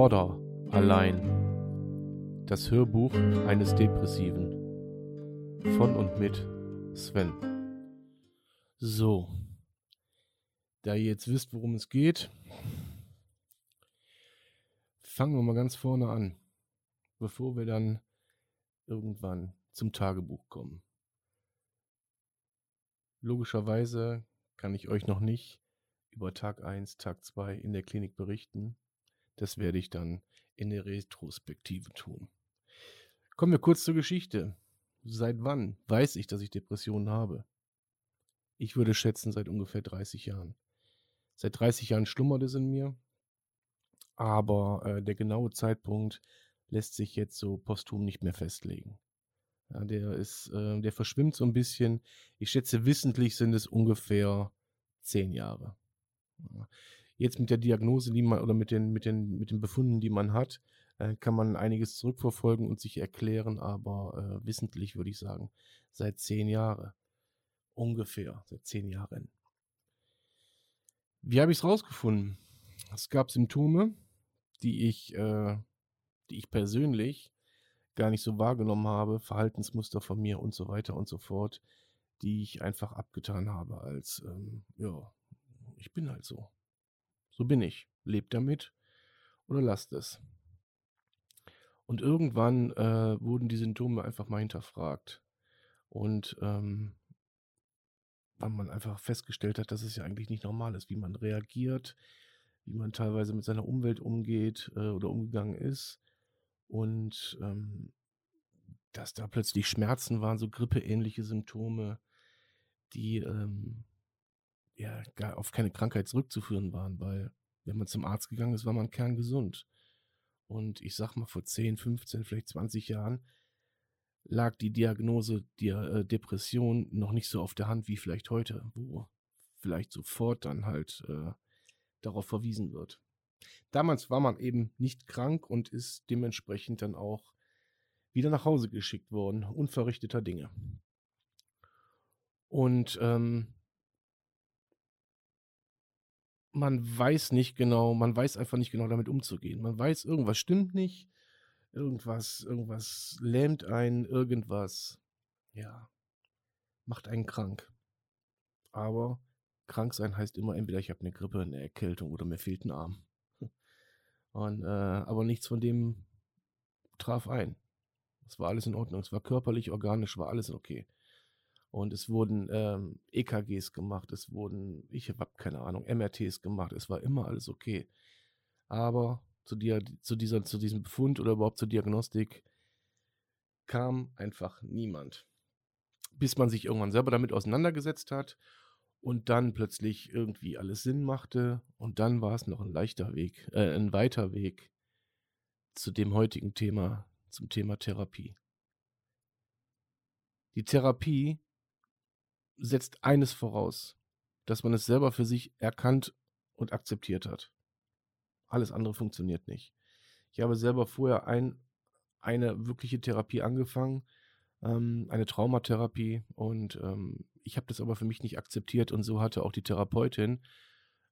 Border allein. Das Hörbuch eines Depressiven. Von und mit Sven. So. Da ihr jetzt wisst, worum es geht, fangen wir mal ganz vorne an, bevor wir dann irgendwann zum Tagebuch kommen. Logischerweise kann ich euch noch nicht über Tag 1, Tag 2 in der Klinik berichten. Das werde ich dann in der Retrospektive tun. Kommen wir kurz zur Geschichte. Seit wann weiß ich, dass ich Depressionen habe? Ich würde schätzen, seit ungefähr 30 Jahren. Seit 30 Jahren schlummert es in mir, aber äh, der genaue Zeitpunkt lässt sich jetzt so posthum nicht mehr festlegen. Ja, der ist, äh, der verschwimmt so ein bisschen. Ich schätze, wissentlich sind es ungefähr zehn Jahre. Jetzt mit der Diagnose, die man oder mit den, mit den, mit den Befunden, die man hat, äh, kann man einiges zurückverfolgen und sich erklären, aber äh, wissentlich würde ich sagen, seit zehn Jahren. Ungefähr, seit zehn Jahren. Wie habe ich es rausgefunden? Es gab Symptome, die ich, äh, die ich persönlich gar nicht so wahrgenommen habe, Verhaltensmuster von mir und so weiter und so fort, die ich einfach abgetan habe als, ähm, ja, ich bin halt so. So bin ich. Lebt damit oder lasst es. Und irgendwann äh, wurden die Symptome einfach mal hinterfragt. Und ähm, weil man einfach festgestellt hat, dass es ja eigentlich nicht normal ist, wie man reagiert, wie man teilweise mit seiner Umwelt umgeht äh, oder umgegangen ist. Und ähm, dass da plötzlich Schmerzen waren, so grippeähnliche Symptome, die ähm, ja gar auf keine Krankheit zurückzuführen waren, weil wenn man zum Arzt gegangen ist, war man kerngesund. Und ich sag mal, vor 10, 15, vielleicht 20 Jahren lag die Diagnose der äh, Depression noch nicht so auf der Hand wie vielleicht heute, wo vielleicht sofort dann halt äh, darauf verwiesen wird. Damals war man eben nicht krank und ist dementsprechend dann auch wieder nach Hause geschickt worden, unverrichteter Dinge. Und ähm, man weiß nicht genau, man weiß einfach nicht genau damit umzugehen. Man weiß, irgendwas stimmt nicht, irgendwas, irgendwas lähmt einen, irgendwas, ja, macht einen krank. Aber krank sein heißt immer entweder ich habe eine Grippe, eine Erkältung oder mir fehlt ein Arm. Und, äh, aber nichts von dem traf ein. Es war alles in Ordnung. Es war körperlich, organisch, war alles okay. Und es wurden ähm, EKGs gemacht, es wurden, ich habe keine Ahnung, MRTs gemacht, es war immer alles okay. Aber zu, dir, zu, dieser, zu diesem Befund oder überhaupt zur Diagnostik kam einfach niemand. Bis man sich irgendwann selber damit auseinandergesetzt hat und dann plötzlich irgendwie alles Sinn machte und dann war es noch ein leichter Weg, äh, ein weiter Weg zu dem heutigen Thema, zum Thema Therapie. Die Therapie setzt eines voraus, dass man es selber für sich erkannt und akzeptiert hat. Alles andere funktioniert nicht. Ich habe selber vorher ein, eine wirkliche Therapie angefangen, ähm, eine Traumatherapie, und ähm, ich habe das aber für mich nicht akzeptiert und so hatte auch die Therapeutin,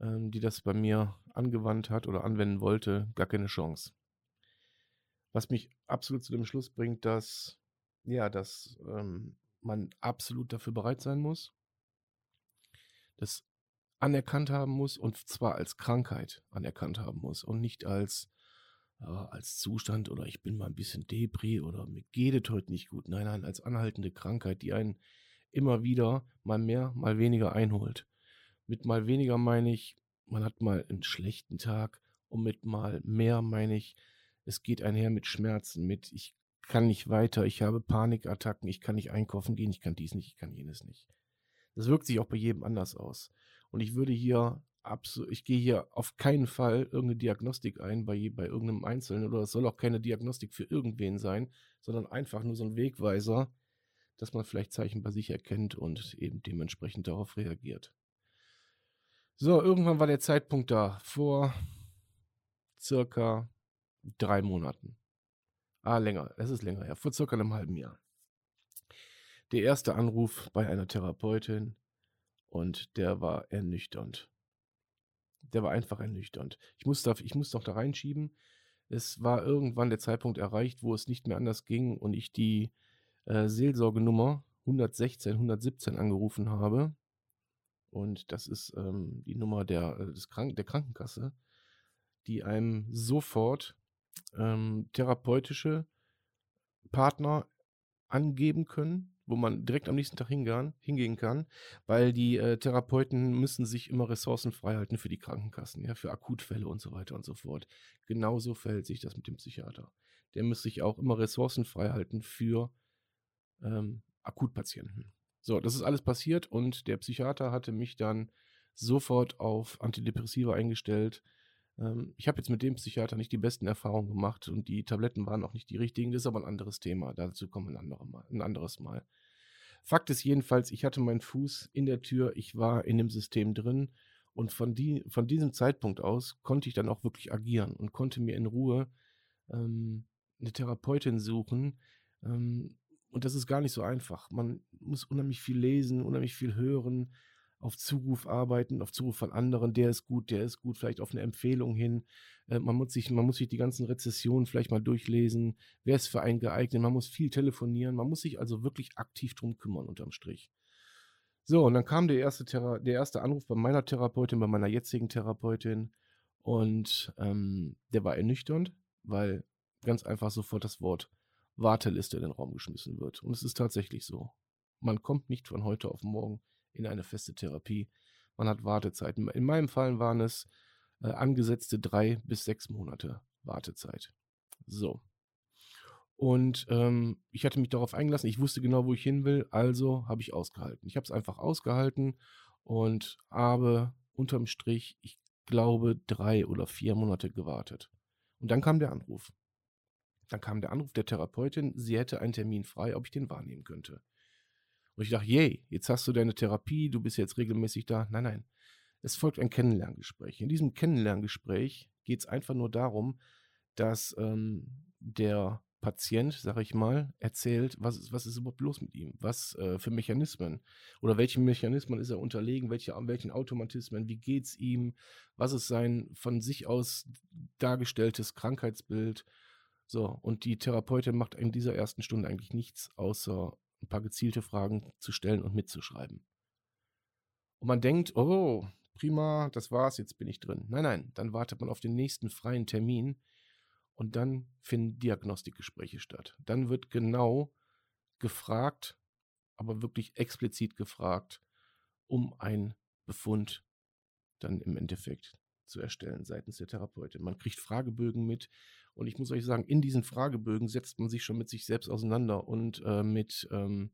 ähm, die das bei mir angewandt hat oder anwenden wollte, gar keine Chance. Was mich absolut zu dem Schluss bringt, dass ja, dass ähm, man absolut dafür bereit sein muss, das anerkannt haben muss und zwar als Krankheit anerkannt haben muss und nicht als, äh, als Zustand oder ich bin mal ein bisschen Depri oder mir geht es heute nicht gut. Nein, nein, als anhaltende Krankheit, die einen immer wieder mal mehr, mal weniger einholt. Mit mal weniger meine ich, man hat mal einen schlechten Tag und mit mal mehr meine ich, es geht einher mit Schmerzen, mit ich kann nicht weiter, ich habe Panikattacken, ich kann nicht einkaufen gehen, ich kann dies nicht, ich kann jenes nicht. Das wirkt sich auch bei jedem anders aus. Und ich würde hier absolut, ich gehe hier auf keinen Fall irgendeine Diagnostik ein bei, bei irgendeinem Einzelnen oder es soll auch keine Diagnostik für irgendwen sein, sondern einfach nur so ein Wegweiser, dass man vielleicht Zeichen bei sich erkennt und eben dementsprechend darauf reagiert. So, irgendwann war der Zeitpunkt da, vor circa drei Monaten. Ah, länger. Es ist länger her. Vor circa einem halben Jahr. Der erste Anruf bei einer Therapeutin und der war ernüchternd. Der war einfach ernüchternd. Ich muss, da, ich muss doch da reinschieben. Es war irgendwann der Zeitpunkt erreicht, wo es nicht mehr anders ging und ich die äh, Seelsorgenummer 116, 117 angerufen habe. Und das ist ähm, die Nummer der, äh, des Krank der Krankenkasse, die einem sofort ähm, therapeutische Partner angeben können, wo man direkt am nächsten Tag hingehen, hingehen kann, weil die äh, Therapeuten müssen sich immer Ressourcen freihalten für die Krankenkassen, ja, für Akutfälle und so weiter und so fort. Genauso verhält sich das mit dem Psychiater. Der muss sich auch immer Ressourcen freihalten für ähm, Akutpatienten. So, das ist alles passiert und der Psychiater hatte mich dann sofort auf Antidepressiva eingestellt. Ähm, ich habe jetzt mit dem Psychiater nicht die besten Erfahrungen gemacht und die Tabletten waren auch nicht die richtigen. Das ist aber ein anderes Thema. Dazu kommen ein, andere Mal, ein anderes Mal. Fakt ist jedenfalls, ich hatte meinen Fuß in der Tür, ich war in dem System drin und von, die, von diesem Zeitpunkt aus konnte ich dann auch wirklich agieren und konnte mir in Ruhe ähm, eine Therapeutin suchen, ähm, und das ist gar nicht so einfach. Man muss unheimlich viel lesen, unheimlich viel hören, auf Zuruf arbeiten, auf Zuruf von anderen, der ist gut, der ist gut, vielleicht auf eine Empfehlung hin. Äh, man, muss sich, man muss sich die ganzen Rezessionen vielleicht mal durchlesen. Wer ist für einen geeignet? Man muss viel telefonieren. Man muss sich also wirklich aktiv drum kümmern, unterm Strich. So, und dann kam der erste, Thera der erste Anruf bei meiner Therapeutin, bei meiner jetzigen Therapeutin. Und ähm, der war ernüchternd, weil ganz einfach sofort das Wort Warteliste in den Raum geschmissen wird. Und es ist tatsächlich so. Man kommt nicht von heute auf morgen in eine feste Therapie. Man hat Wartezeiten. In meinem Fall waren es äh, angesetzte drei bis sechs Monate Wartezeit. So. Und ähm, ich hatte mich darauf eingelassen. Ich wusste genau, wo ich hin will. Also habe ich ausgehalten. Ich habe es einfach ausgehalten und habe unterm Strich, ich glaube, drei oder vier Monate gewartet. Und dann kam der Anruf. Dann kam der Anruf der Therapeutin, sie hätte einen Termin frei, ob ich den wahrnehmen könnte. Und ich dachte, yay, jetzt hast du deine Therapie, du bist jetzt regelmäßig da. Nein, nein. Es folgt ein Kennenlerngespräch. In diesem Kennenlerngespräch geht es einfach nur darum, dass ähm, der Patient, sage ich mal, erzählt, was ist, was ist überhaupt los mit ihm, was äh, für Mechanismen oder welchen Mechanismen ist er unterlegen, welche, welchen Automatismen, wie geht es ihm, was ist sein von sich aus dargestelltes Krankheitsbild, so, und die Therapeutin macht in dieser ersten Stunde eigentlich nichts, außer ein paar gezielte Fragen zu stellen und mitzuschreiben. Und man denkt, oh, prima, das war's, jetzt bin ich drin. Nein, nein, dann wartet man auf den nächsten freien Termin und dann finden Diagnostikgespräche statt. Dann wird genau gefragt, aber wirklich explizit gefragt, um einen Befund dann im Endeffekt zu erstellen seitens der Therapeutin. Man kriegt Fragebögen mit, und ich muss euch sagen, in diesen Fragebögen setzt man sich schon mit sich selbst auseinander und äh, mit, ähm,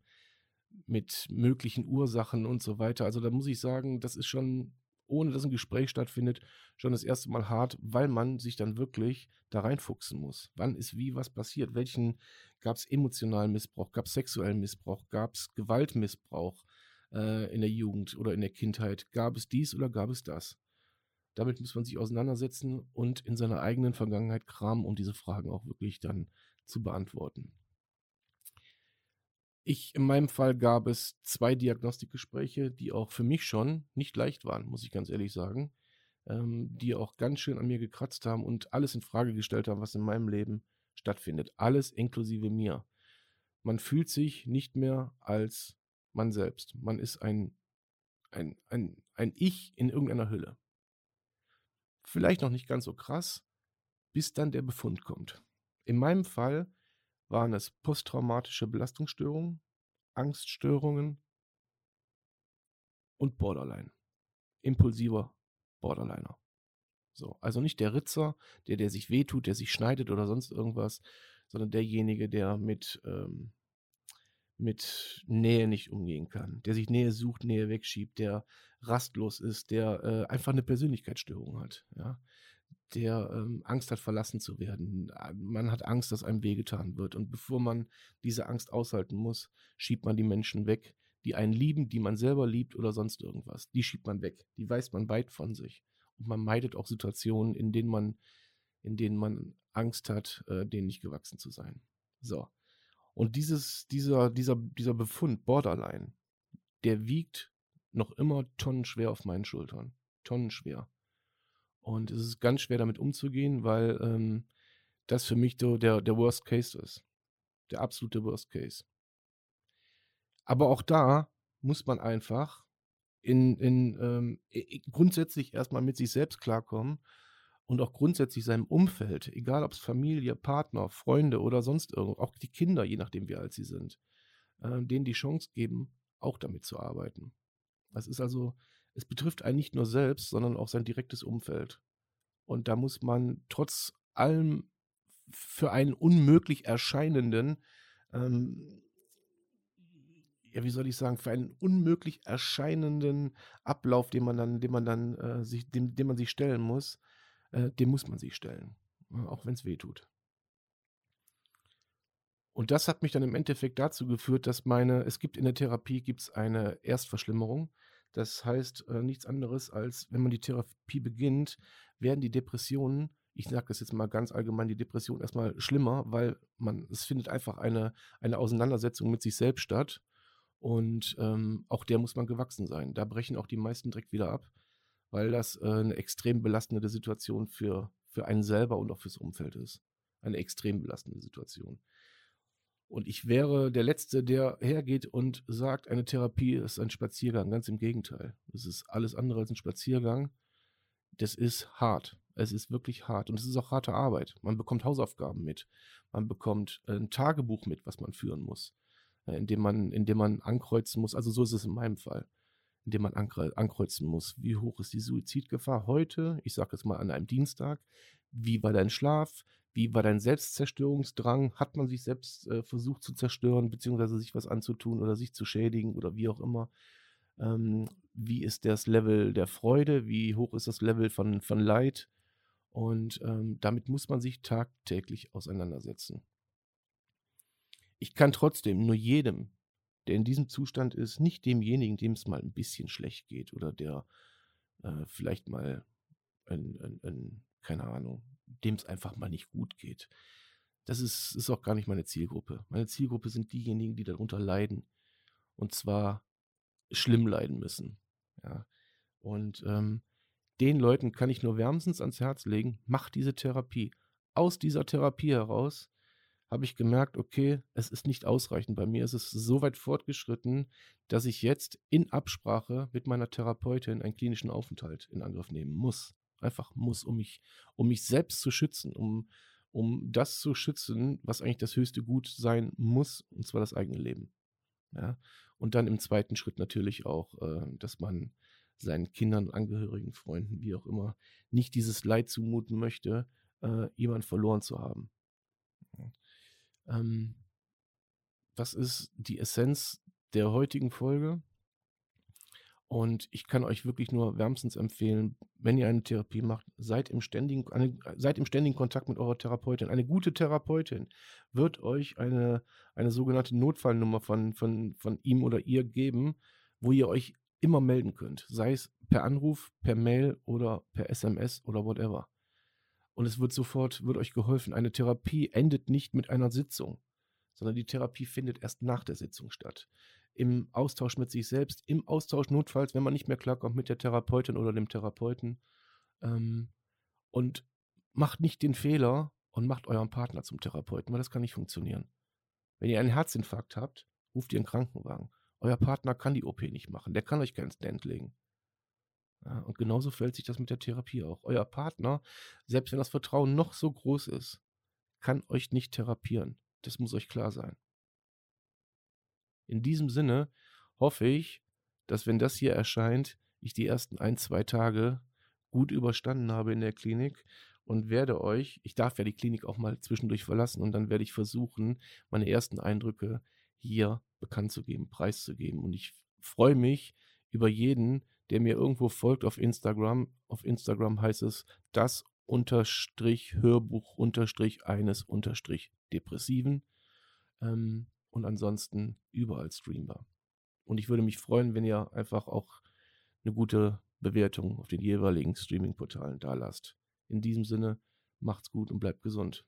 mit möglichen Ursachen und so weiter. Also da muss ich sagen, das ist schon, ohne dass ein Gespräch stattfindet, schon das erste Mal hart, weil man sich dann wirklich da reinfuchsen muss. Wann ist wie was passiert? Welchen gab es emotionalen Missbrauch? Gab es sexuellen Missbrauch? Gab es Gewaltmissbrauch äh, in der Jugend oder in der Kindheit? Gab es dies oder gab es das? Damit muss man sich auseinandersetzen und in seiner eigenen Vergangenheit kramen, um diese Fragen auch wirklich dann zu beantworten. Ich, in meinem Fall gab es zwei Diagnostikgespräche, die auch für mich schon nicht leicht waren, muss ich ganz ehrlich sagen, ähm, die auch ganz schön an mir gekratzt haben und alles in Frage gestellt haben, was in meinem Leben stattfindet. Alles inklusive mir. Man fühlt sich nicht mehr als man selbst. Man ist ein, ein, ein, ein Ich in irgendeiner Hülle vielleicht noch nicht ganz so krass, bis dann der Befund kommt. In meinem Fall waren es posttraumatische Belastungsstörungen, Angststörungen und Borderline. Impulsiver Borderliner. So, also nicht der Ritzer, der, der sich wehtut, der sich schneidet oder sonst irgendwas, sondern derjenige, der mit, ähm, mit Nähe nicht umgehen kann, der sich Nähe sucht, Nähe wegschiebt, der rastlos ist, der äh, einfach eine Persönlichkeitsstörung hat, ja, der ähm, Angst hat, verlassen zu werden. Man hat Angst, dass einem wehgetan wird. Und bevor man diese Angst aushalten muss, schiebt man die Menschen weg, die einen lieben, die man selber liebt oder sonst irgendwas. Die schiebt man weg. Die weist man weit von sich. Und man meidet auch Situationen, in denen man, in denen man Angst hat, äh, denen nicht gewachsen zu sein. So. Und dieses, dieser, dieser, dieser Befund, Borderline, der wiegt noch immer tonnenschwer auf meinen Schultern. Tonnenschwer. Und es ist ganz schwer damit umzugehen, weil ähm, das für mich der, der Worst Case ist. Der absolute Worst Case. Aber auch da muss man einfach in, in ähm, grundsätzlich erstmal mit sich selbst klarkommen und auch grundsätzlich seinem Umfeld, egal ob es Familie, Partner, Freunde oder sonst irgendwo, auch die Kinder, je nachdem wie alt sie sind, äh, denen die Chance geben, auch damit zu arbeiten. Das ist also, es betrifft einen nicht nur selbst, sondern auch sein direktes Umfeld. Und da muss man trotz allem für einen unmöglich erscheinenden, ähm, ja, wie soll ich sagen, für einen unmöglich erscheinenden Ablauf, den man dann, den man dann äh, sich, dem, dem man sich stellen muss, äh, dem muss man sich stellen. Auch wenn es weh tut. Und das hat mich dann im Endeffekt dazu geführt, dass meine, es gibt in der Therapie gibt's eine Erstverschlimmerung. Das heißt äh, nichts anderes als, wenn man die Therapie beginnt, werden die Depressionen ich sage das jetzt mal ganz allgemein, die Depression erstmal schlimmer, weil man, es findet einfach eine, eine Auseinandersetzung mit sich selbst statt. Und ähm, auch der muss man gewachsen sein. Da brechen auch die meisten direkt wieder ab, weil das äh, eine extrem belastende Situation für, für einen selber und auch fürs Umfeld ist. Eine extrem belastende Situation. Und ich wäre der Letzte, der hergeht und sagt, eine Therapie ist ein Spaziergang. Ganz im Gegenteil. Es ist alles andere als ein Spaziergang. Das ist hart. Es ist wirklich hart und es ist auch harte Arbeit. Man bekommt Hausaufgaben mit. Man bekommt ein Tagebuch mit, was man führen muss, äh, indem man, indem man ankreuzen muss. Also so ist es in meinem Fall, indem man ankreuzen muss. Wie hoch ist die Suizidgefahr heute? Ich sage jetzt mal an einem Dienstag. Wie war dein Schlaf? Wie war dein Selbstzerstörungsdrang? Hat man sich selbst äh, versucht zu zerstören, beziehungsweise sich was anzutun oder sich zu schädigen oder wie auch immer? Ähm, wie ist das Level der Freude? Wie hoch ist das Level von, von Leid? Und ähm, damit muss man sich tagtäglich auseinandersetzen. Ich kann trotzdem nur jedem, der in diesem Zustand ist, nicht demjenigen, dem es mal ein bisschen schlecht geht oder der äh, vielleicht mal, ein, ein, ein, keine Ahnung, dem es einfach mal nicht gut geht. Das ist, ist auch gar nicht meine Zielgruppe. Meine Zielgruppe sind diejenigen, die darunter leiden. Und zwar schlimm leiden müssen. Ja. Und ähm, den Leuten kann ich nur wärmstens ans Herz legen, mach diese Therapie. Aus dieser Therapie heraus habe ich gemerkt, okay, es ist nicht ausreichend. Bei mir ist es so weit fortgeschritten, dass ich jetzt in Absprache mit meiner Therapeutin einen klinischen Aufenthalt in Angriff nehmen muss. Einfach muss, um mich, um mich selbst zu schützen, um, um das zu schützen, was eigentlich das höchste Gut sein muss, und zwar das eigene Leben. Ja? Und dann im zweiten Schritt natürlich auch, äh, dass man seinen Kindern, Angehörigen, Freunden, wie auch immer, nicht dieses Leid zumuten möchte, äh, jemand verloren zu haben. Ähm, das ist die Essenz der heutigen Folge. Und ich kann euch wirklich nur wärmstens empfehlen, wenn ihr eine Therapie macht, seid im ständigen, eine, seid im ständigen Kontakt mit eurer Therapeutin. Eine gute Therapeutin wird euch eine, eine sogenannte Notfallnummer von, von, von ihm oder ihr geben, wo ihr euch immer melden könnt. Sei es per Anruf, per Mail oder per SMS oder whatever. Und es wird sofort, wird euch geholfen. Eine Therapie endet nicht mit einer Sitzung, sondern die Therapie findet erst nach der Sitzung statt. Im Austausch mit sich selbst, im Austausch notfalls, wenn man nicht mehr klarkommt mit der Therapeutin oder dem Therapeuten. Ähm, und macht nicht den Fehler und macht euren Partner zum Therapeuten, weil das kann nicht funktionieren. Wenn ihr einen Herzinfarkt habt, ruft ihr einen Krankenwagen. Euer Partner kann die OP nicht machen, der kann euch keinen Stand legen. Ja, und genauso fällt sich das mit der Therapie auch. Euer Partner, selbst wenn das Vertrauen noch so groß ist, kann euch nicht therapieren. Das muss euch klar sein. In diesem Sinne hoffe ich, dass wenn das hier erscheint, ich die ersten ein, zwei Tage gut überstanden habe in der Klinik und werde euch, ich darf ja die Klinik auch mal zwischendurch verlassen und dann werde ich versuchen, meine ersten Eindrücke hier bekannt zu geben, preiszugeben. Und ich freue mich über jeden, der mir irgendwo folgt auf Instagram. Auf Instagram heißt es das unterstrich Hörbuch unterstrich eines unterstrich Depressiven. Ähm, und ansonsten überall streambar. Und ich würde mich freuen, wenn ihr einfach auch eine gute Bewertung auf den jeweiligen Streaming-Portalen da lasst. In diesem Sinne, macht's gut und bleibt gesund.